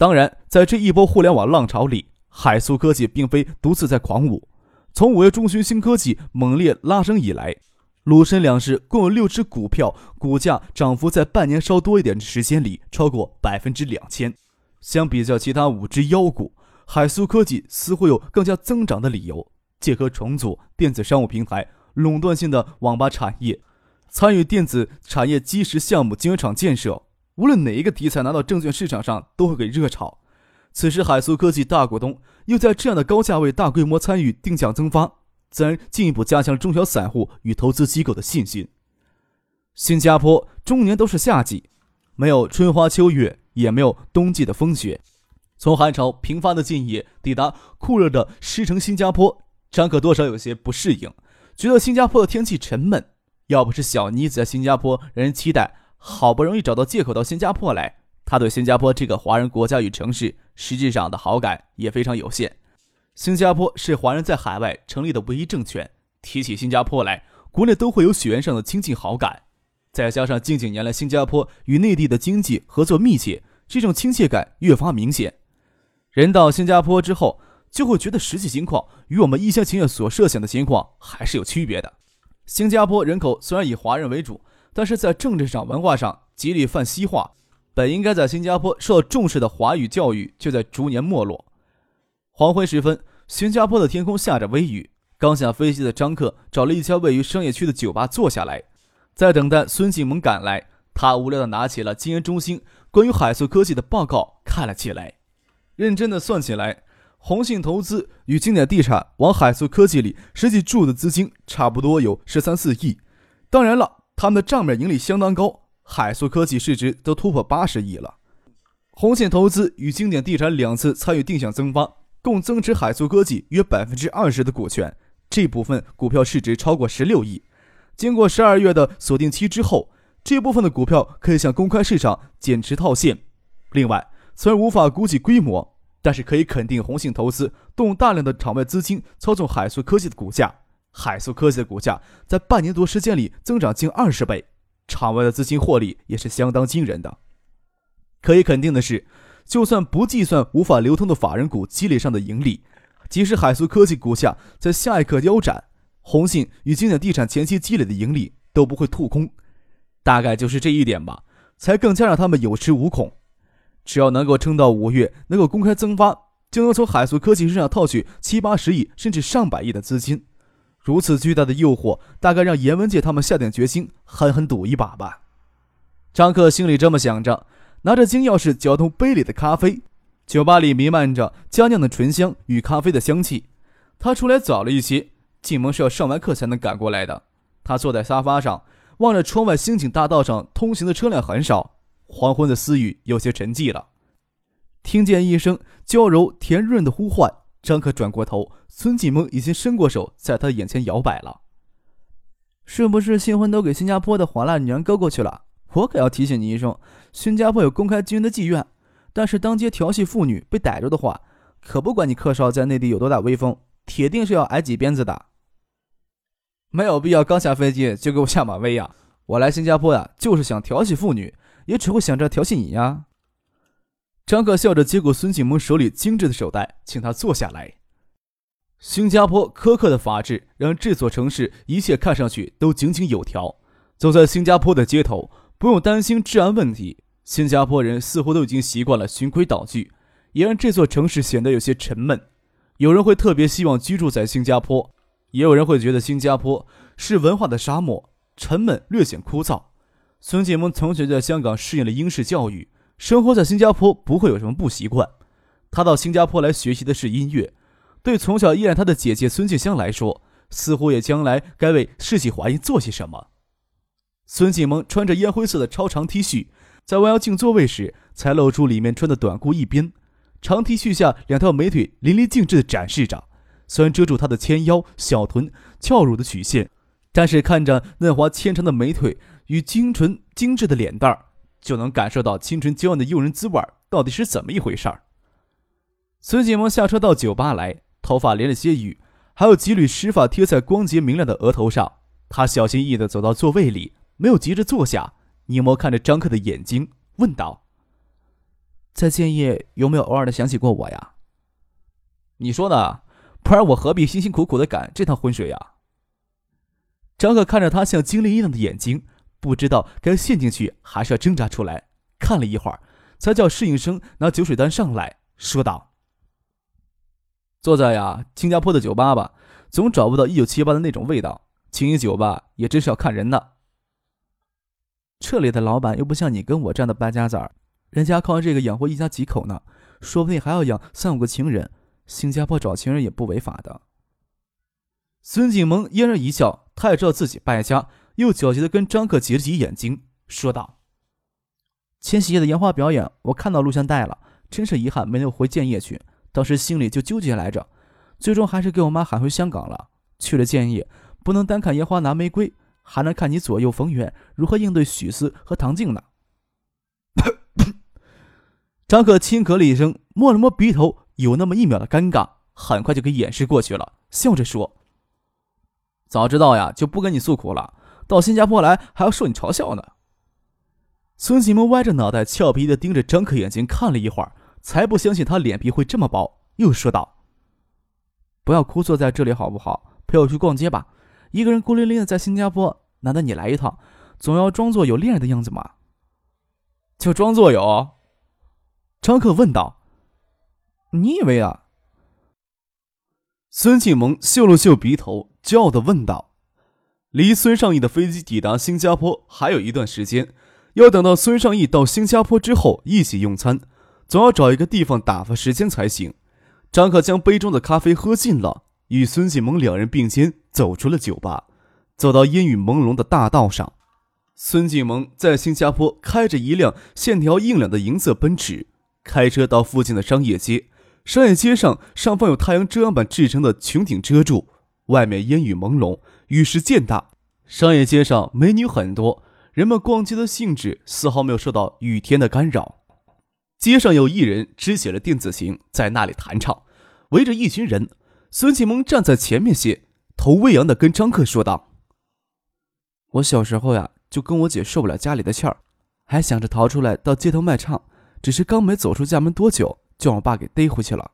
当然，在这一波互联网浪潮里，海素科技并非独自在狂舞。从五月中旬新科技猛烈拉升以来，鲁深两市共有六只股票股价涨幅在半年稍多一点的时间里超过百分之两千。相比较其他五只妖股，海素科技似乎有更加增长的理由。借壳重组电子商务平台、垄断性的网吧产业，参与电子产业基石项目晶圆厂建设。无论哪一个题材拿到证券市场上，都会给热炒。此时，海苏科技大股东又在这样的高价位大规模参与定向增发，自然进一步加强中小散户与投资机构的信心。新加坡终年都是夏季，没有春花秋月，也没有冬季的风雪。从寒潮频发的近夜抵达酷热的湿城新加坡，张可多少有些不适应，觉得新加坡的天气沉闷。要不是小妮子在新加坡让人期待。好不容易找到借口到新加坡来，他对新加坡这个华人国家与城市实质上的好感也非常有限。新加坡是华人在海外成立的唯一政权，提起新加坡来，国内都会有血缘上的亲近好感。再加上近几年来新加坡与内地的经济合作密切，这种亲切感越发明显。人到新加坡之后，就会觉得实际情况与我们一厢情愿所设想的情况还是有区别的。新加坡人口虽然以华人为主。但是在政治上、文化上极力泛西化，本应该在新加坡受到重视的华语教育，却在逐年没落。黄昏时分，新加坡的天空下着微雨。刚下飞机的张克找了一家位于商业区的酒吧坐下来，在等待孙继萌赶来。他无聊地拿起了金研中心关于海素科技的报告看了起来，认真地算起来，宏信投资与经典地产往海素科技里实际注的资金差不多有十三四亿。当然了。他们的账面盈利相当高，海素科技市值都突破八十亿了。红线投资与经典地产两次参与定向增发，共增持海素科技约百分之二十的股权，这部分股票市值超过十六亿。经过十二月的锁定期之后，这部分的股票可以向公开市场减持套现。另外，虽然无法估计规模，但是可以肯定，红信投资动大量的场外资金操纵海素科技的股价。海素科技的股价在半年多时间里增长近二十倍，场外的资金获利也是相当惊人的。可以肯定的是，就算不计算无法流通的法人股积累上的盈利，即使海素科技股价在下一刻腰斩，红信与经典地产前期积累的盈利都不会吐空。大概就是这一点吧，才更加让他们有恃无恐。只要能够撑到五月，能够公开增发，就能从海素科技身上套取七八十亿甚至上百亿的资金。如此巨大的诱惑，大概让严文杰他们下定决心狠狠赌一把吧。张克心里这么想着，拿着金钥匙搅动杯里的咖啡。酒吧里弥漫着佳酿的醇香与咖啡的香气。他出来早了一些，进门是要上完课才能赶过来的。他坐在沙发上，望着窗外星景大道上通行的车辆很少，黄昏的私语有些沉寂了。听见一声娇柔甜润的呼唤。张可转过头，孙继萌已经伸过手，在他眼前摇摆了。是不是新婚都给新加坡的华辣女人勾过去了？我可要提醒你一声，新加坡有公开经营的妓院，但是当街调戏妇女被逮住的话，可不管你客少在内地有多大威风，铁定是要挨几鞭子的。没有必要刚下飞机就给我下马威呀！我来新加坡呀，就是想调戏妇女，也只会想着调戏你呀。张克笑着接过孙继萌手里精致的手袋，请他坐下来。新加坡苛刻的法制让这座城市一切看上去都井井有条。走在新加坡的街头，不用担心治安问题。新加坡人似乎都已经习惯了循规蹈矩，也让这座城市显得有些沉闷。有人会特别希望居住在新加坡，也有人会觉得新加坡是文化的沙漠，沉闷略显枯燥。孙继萌从小在香港适应了英式教育。生活在新加坡不会有什么不习惯。他到新加坡来学习的是音乐，对从小依赖他的姐姐孙静香来说，似乎也将来该为世纪华音做些什么。孙继萌穿着烟灰色的超长 T 恤，在弯腰进座位时，才露出里面穿的短裤一边，长 T 恤下两条美腿淋漓尽致的展示着。虽然遮住她的纤腰、小臀、翘乳的曲线，但是看着嫩滑纤长的美腿与精纯精致的脸蛋儿，就能感受到清纯娇艳的诱人滋味到底是怎么一回事儿。孙锦萌下车到酒吧来，头发淋了些雨，还有几缕湿发贴在光洁明亮的额头上。他小心翼翼地走到座位里，没有急着坐下，凝眸看着张克的眼睛，问道：“在建业有没有偶尔的想起过我呀？”你说呢？不然我何必辛辛苦苦的赶这趟浑水呀？张可看着他像精灵一样的眼睛，不知道该陷进去还是要挣扎出来。看了一会儿，才叫侍应生拿酒水单上来说道：“坐在呀新加坡的酒吧吧，总找不到一九七八的那种味道。青衣酒吧也真是要看人的。这里的老板又不像你跟我这样的败家子儿，人家靠这个养活一家几口呢，说不定还要养三五个情人。”新加坡找情人也不违法的。孙景萌嫣然一笑，他也知道自己败家，又焦急的跟张克挤了挤眼睛，说道：“千禧夜的烟花表演，我看到录像带了，真是遗憾没能回建业去。当时心里就纠结来着，最终还是给我妈喊回香港了。去了建业，不能单看烟花拿玫瑰，还能看你左右逢源如何应对许思和唐静呢。”张克轻咳了一声，摸了摸鼻头。有那么一秒的尴尬，很快就给掩饰过去了，笑着说：“早知道呀，就不跟你诉苦了。到新加坡来还要受你嘲笑呢。”孙启萌歪着脑袋，俏皮的盯着张克眼睛看了一会儿，才不相信他脸皮会这么薄，又说道：“不要哭坐在这里好不好？陪我去逛街吧。一个人孤零零的在新加坡，难得你来一趟，总要装作有恋人的样子嘛。”就装作有？张克问道。你以为啊？孙启萌嗅了嗅鼻头，骄傲的问道：“离孙尚义的飞机抵达新加坡还有一段时间，要等到孙尚义到新加坡之后一起用餐，总要找一个地方打发时间才行。”张克将杯中的咖啡喝尽了，与孙庆萌两人并肩走出了酒吧，走到烟雨朦胧的大道上。孙庆萌在新加坡开着一辆线条硬朗的银色奔驰，开车到附近的商业街。商业街上，上方有太阳遮阳板制成的穹顶遮住，外面烟雨朦胧，雨势渐大。商业街上美女很多，人们逛街的兴致丝毫没有受到雨天的干扰。街上有艺人支起了电子琴，在那里弹唱，围着一群人。孙启蒙站在前面些，头微扬的跟张克说道：“我小时候呀，就跟我姐受不了家里的气儿，还想着逃出来到街头卖唱，只是刚没走出家门多久。”就让我爸给逮回去了。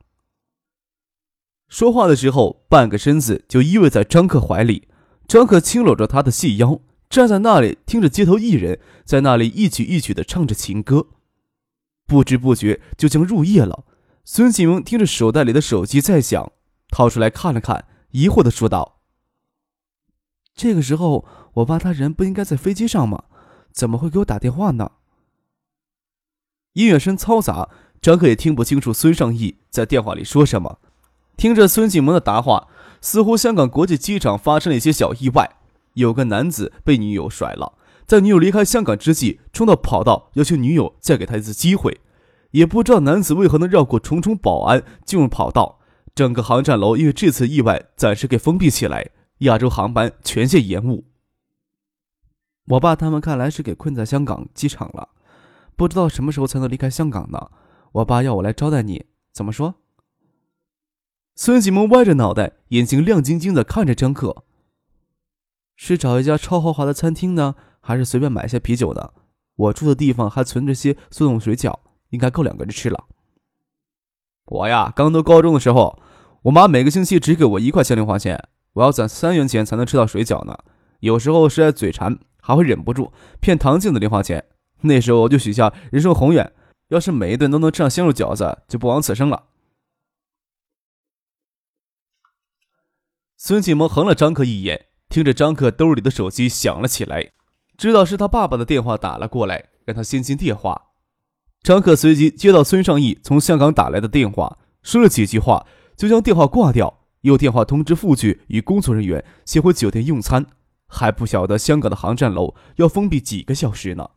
说话的时候，半个身子就依偎在张克怀里，张克轻搂着他的细腰，站在那里听着街头艺人在那里一曲一曲的唱着情歌。不知不觉就将入夜了。孙启蒙听着手袋里的手机在响，掏出来看了看，疑惑的说道：“这个时候，我爸他人不应该在飞机上吗？怎么会给我打电话呢？”音乐声嘈杂。张克也听不清楚孙尚义在电话里说什么，听着孙景萌的答话，似乎香港国际机场发生了一些小意外，有个男子被女友甩了，在女友离开香港之际，冲到跑道要求女友再给他一次机会，也不知道男子为何能绕过重重保安进入跑道，整个航站楼因为这次意外暂时给封闭起来，亚洲航班全线延误。我爸他们看来是给困在香港机场了，不知道什么时候才能离开香港呢？我爸要我来招待你，怎么说？孙启萌歪着脑袋，眼睛亮晶晶的看着张克。是找一家超豪华的餐厅呢，还是随便买些啤酒呢？我住的地方还存着些速冻水饺，应该够两个人吃了。我呀，刚读高中的时候，我妈每个星期只给我一块钱零花钱，我要攒三元钱才能吃到水饺呢。有时候实在嘴馋，还会忍不住骗唐静的零花钱。那时候我就许下人生宏愿。要是每一顿都能吃上鲜肉饺子，就不枉此生了。孙启萌横了张克一眼，听着张克兜里的手机响了起来，知道是他爸爸的电话打了过来，让他先接电话。张克随即接到孙尚义从香港打来的电话，说了几句话，就将电话挂掉，又电话通知副局与工作人员先回酒店用餐，还不晓得香港的航站楼要封闭几个小时呢。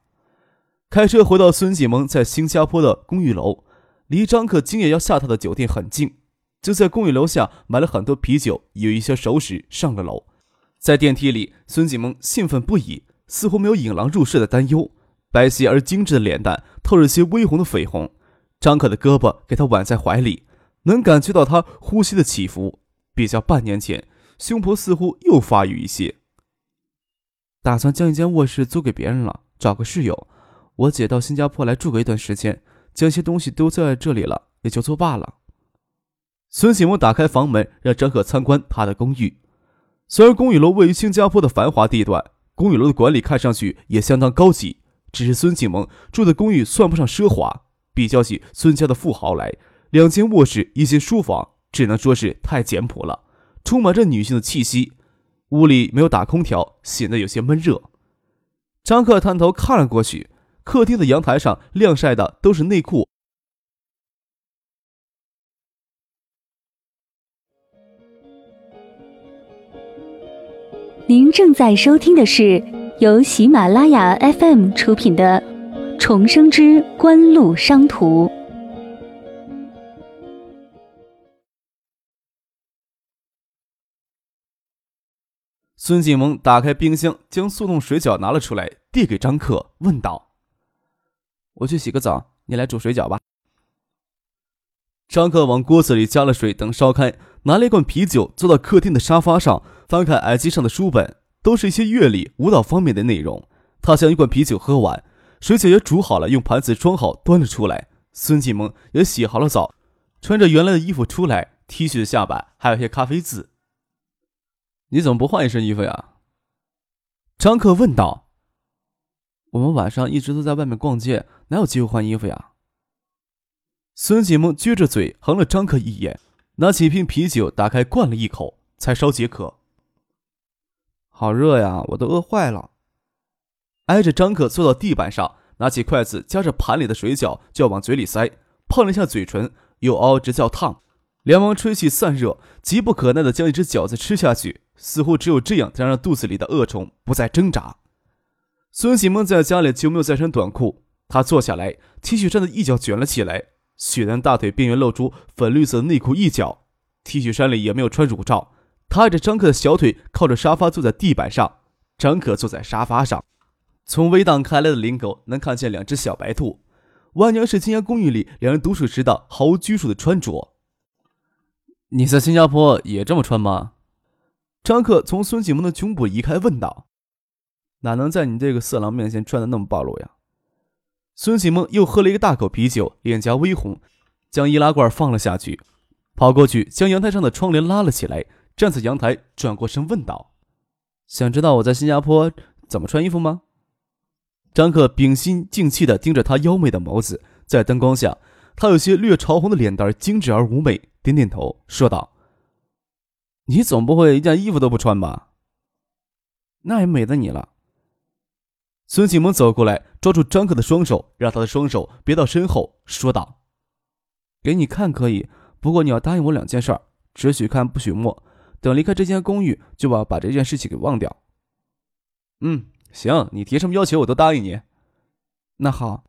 开车回到孙启萌在新加坡的公寓楼，离张克今夜要下榻的酒店很近，就在公寓楼下买了很多啤酒，有一些熟食，上了楼。在电梯里，孙继萌兴奋不已，似乎没有引狼入室的担忧。白皙而精致的脸蛋透着些微红的绯红，张可的胳膊给他挽在怀里，能感觉到他呼吸的起伏。比较半年前，胸脯似乎又发育一些。打算将一间卧室租给别人了，找个室友。我姐到新加坡来住过一段时间，将些东西都在这里了，也就作罢了。孙启萌打开房门，让张可参观他的公寓。虽然公寓楼位于新加坡的繁华地段，公寓楼的管理看上去也相当高级。只是孙启萌住的公寓算不上奢华，比较起孙家的富豪来，两间卧室一间书房，只能说是太简朴了，充满着女性的气息。屋里没有打空调，显得有些闷热。张克探头看了过去，客厅的阳台上晾晒的都是内裤。正在收听的是。由喜马拉雅 FM 出品的《重生之官路商途》。孙锦萌打开冰箱，将速冻水饺拿了出来，递给张克，问道：“我去洗个澡，你来煮水饺吧。”张克往锅子里加了水，等烧开，拿了一罐啤酒，坐到客厅的沙发上，翻看耳机上的书本。都是一些乐理、舞蹈方面的内容。他将一罐啤酒喝完，水饺也煮好了，用盘子装好，端了出来。孙继萌也洗好了澡，穿着原来的衣服出来，T 恤的下摆还有些咖啡渍。你怎么不换一身衣服呀？张克问道。我们晚上一直都在外面逛街，哪有机会换衣服呀？孙继萌撅着嘴，横了张克一眼，拿起一瓶啤酒，打开灌了一口，才稍解渴。好热呀，我都饿坏了。挨着张可坐到地板上，拿起筷子夹着盘里的水饺就要往嘴里塞，碰了一下嘴唇，又嗷直叫烫，连忙吹气散热，急不可耐地将一只饺子吃下去，似乎只有这样才让肚子里的恶虫不再挣扎。孙喜萌在家里就没有再穿短裤，他坐下来，T 恤衫的一角卷了起来，雪嫩大腿边缘露出粉绿色的内裤一角，T 恤衫里也没有穿乳罩。他挨着张可的小腿，靠着沙发坐在地板上。张可坐在沙发上，从围挡开来的领口能看见两只小白兔。万娘是新家公寓里两人独处时的毫无拘束的穿着。你在新加坡也这么穿吗？张克从孙启萌的胸部移开，问道：“哪能在你这个色狼面前穿的那么暴露呀？”孙启萌又喝了一个大口啤酒，脸颊微红，将易拉罐放了下去，跑过去将阳台上的窗帘拉了起来。站在阳台，转过身问道：“想知道我在新加坡怎么穿衣服吗？”张克屏心静气地盯着他妖媚的眸子，在灯光下，他有些略潮红的脸蛋精致而妩媚，点点头说道：“你总不会一件衣服都不穿吧？那也美的你了。”孙启萌走过来，抓住张克的双手，让他的双手别到身后，说道：“给你看可以，不过你要答应我两件事儿，只许看不许摸。”等离开这间公寓，就把把这件事情给忘掉。嗯，行，你提什么要求我都答应你。那好，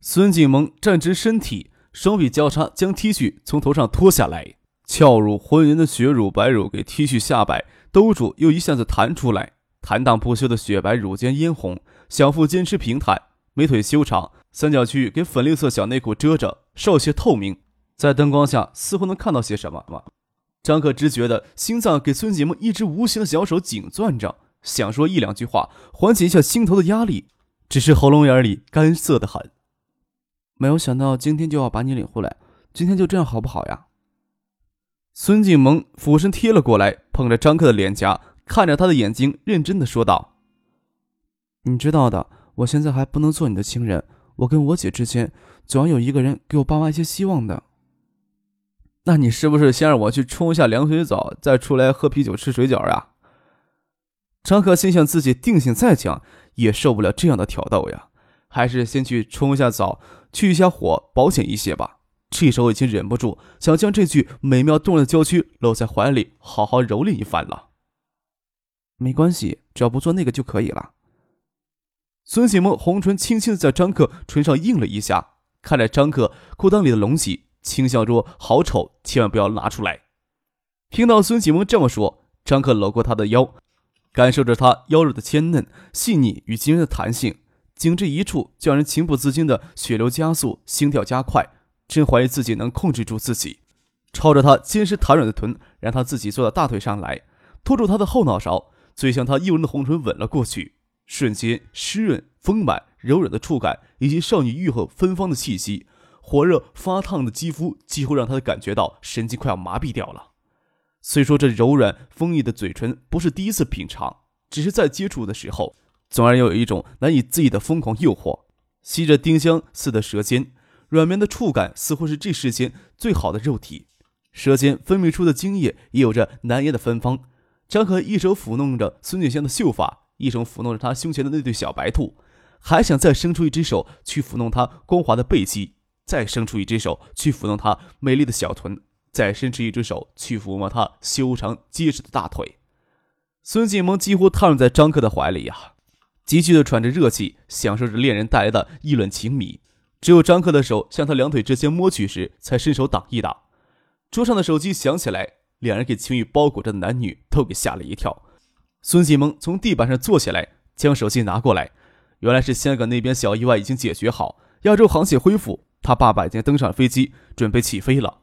孙景萌站直身体，双臂交叉，将 T 恤从头上脱下来，翘乳浑圆的雪乳白乳给 T 恤下摆兜住，又一下子弹出来，坦荡不休的雪白乳尖嫣红，小腹坚持平坦，美腿修长，三角区域给粉绿色小内裤遮着，稍些透明，在灯光下似乎能看到些什么。张克只觉得心脏给孙锦萌一只无形的小手紧攥着，想说一两句话缓解一下心头的压力，只是喉咙眼里干涩的很。没有想到今天就要把你领回来，今天就这样好不好呀？孙锦萌俯身贴了过来，捧着张克的脸颊，看着他的眼睛，认真的说道：“你知道的，我现在还不能做你的情人，我跟我姐之间总要有一个人给我爸妈一些希望的。”那你是不是先让我去冲一下凉水澡，再出来喝啤酒吃水饺呀？张可心想，自己定性再强，也受不了这样的挑逗呀，还是先去冲一下澡，去一下火，保险一些吧。这时候已经忍不住想将这具美妙动人的娇躯搂在怀里，好好蹂躏一番了。没关系，只要不做那个就可以了。孙启萌红唇轻轻的在张克唇上印了一下，看着张克裤裆里的隆起，轻笑说：“好丑，千万不要拿出来。”听到孙启萌这么说，张克搂过她的腰，感受着她腰肉的纤嫩、细腻与惊人的弹性，颈这一处叫人情不自禁的血流加速、心跳加快，真怀疑自己能控制住自己。朝着她坚实弹软的臀，让她自己坐到大腿上来，托住她的后脑勺，嘴向她诱人的红唇吻了过去。瞬间，湿润、丰满、柔软的触感，以及少女欲后芬芳的气息，火热发烫的肌肤，几乎让他感觉到神经快要麻痹掉了。虽说这柔软丰腴的嘴唇不是第一次品尝，只是在接触的时候，总然有一种难以自抑的疯狂诱惑。吸着丁香似的舌尖，软绵的触感似乎是这世间最好的肉体。舌尖分泌出的精液也有着难言的芬芳。张可一手抚弄着孙锦香的秀发。一手抚弄着她胸前的那对小白兔，还想再伸出一只手去抚弄她光滑的背肌，再伸出一只手去抚弄她美丽的小臀，再伸出一只手去抚摸她修长结实的大腿。孙继萌几乎瘫在张克的怀里呀，急剧的喘着热气，享受着恋人带来的意乱情迷。只有张克的手向他两腿之间摸去时，才伸手挡一挡。桌上的手机响起来，两人给情欲包裹着的男女都给吓了一跳。孙继萌从地板上坐起来，将手机拿过来。原来是香港那边小意外已经解决好，亚洲航线恢复，他爸爸已经登上飞机，准备起飞了。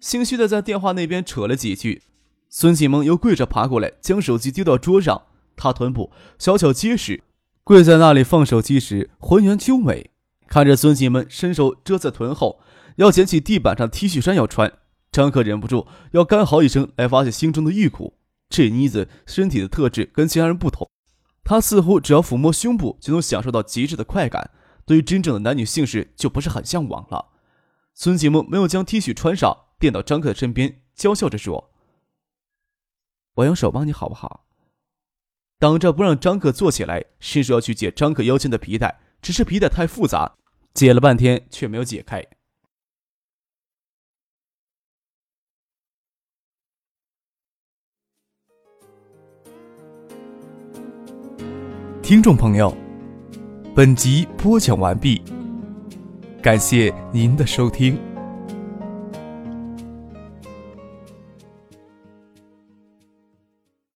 心虚的在电话那边扯了几句，孙继萌又跪着爬过来，将手机丢到桌上。他臀部小巧结实，跪在那里放手机时浑圆秋美。看着孙继萌伸手遮在臀后，要捡起地板上 T 恤衫要穿，张克忍不住要干嚎一声来发泄心中的欲苦。这妮子身体的特质跟其他人不同，她似乎只要抚摸胸部就能享受到极致的快感，对于真正的男女性事就不是很向往了。孙启梦没有将 T 恤穿上，垫到张克的身边，娇笑着说：“我用手帮你好不好？”挡着不让张克坐起来，伸手要去解张克腰间的皮带，只是皮带太复杂，解了半天却没有解开。听众朋友，本集播讲完毕，感谢您的收听。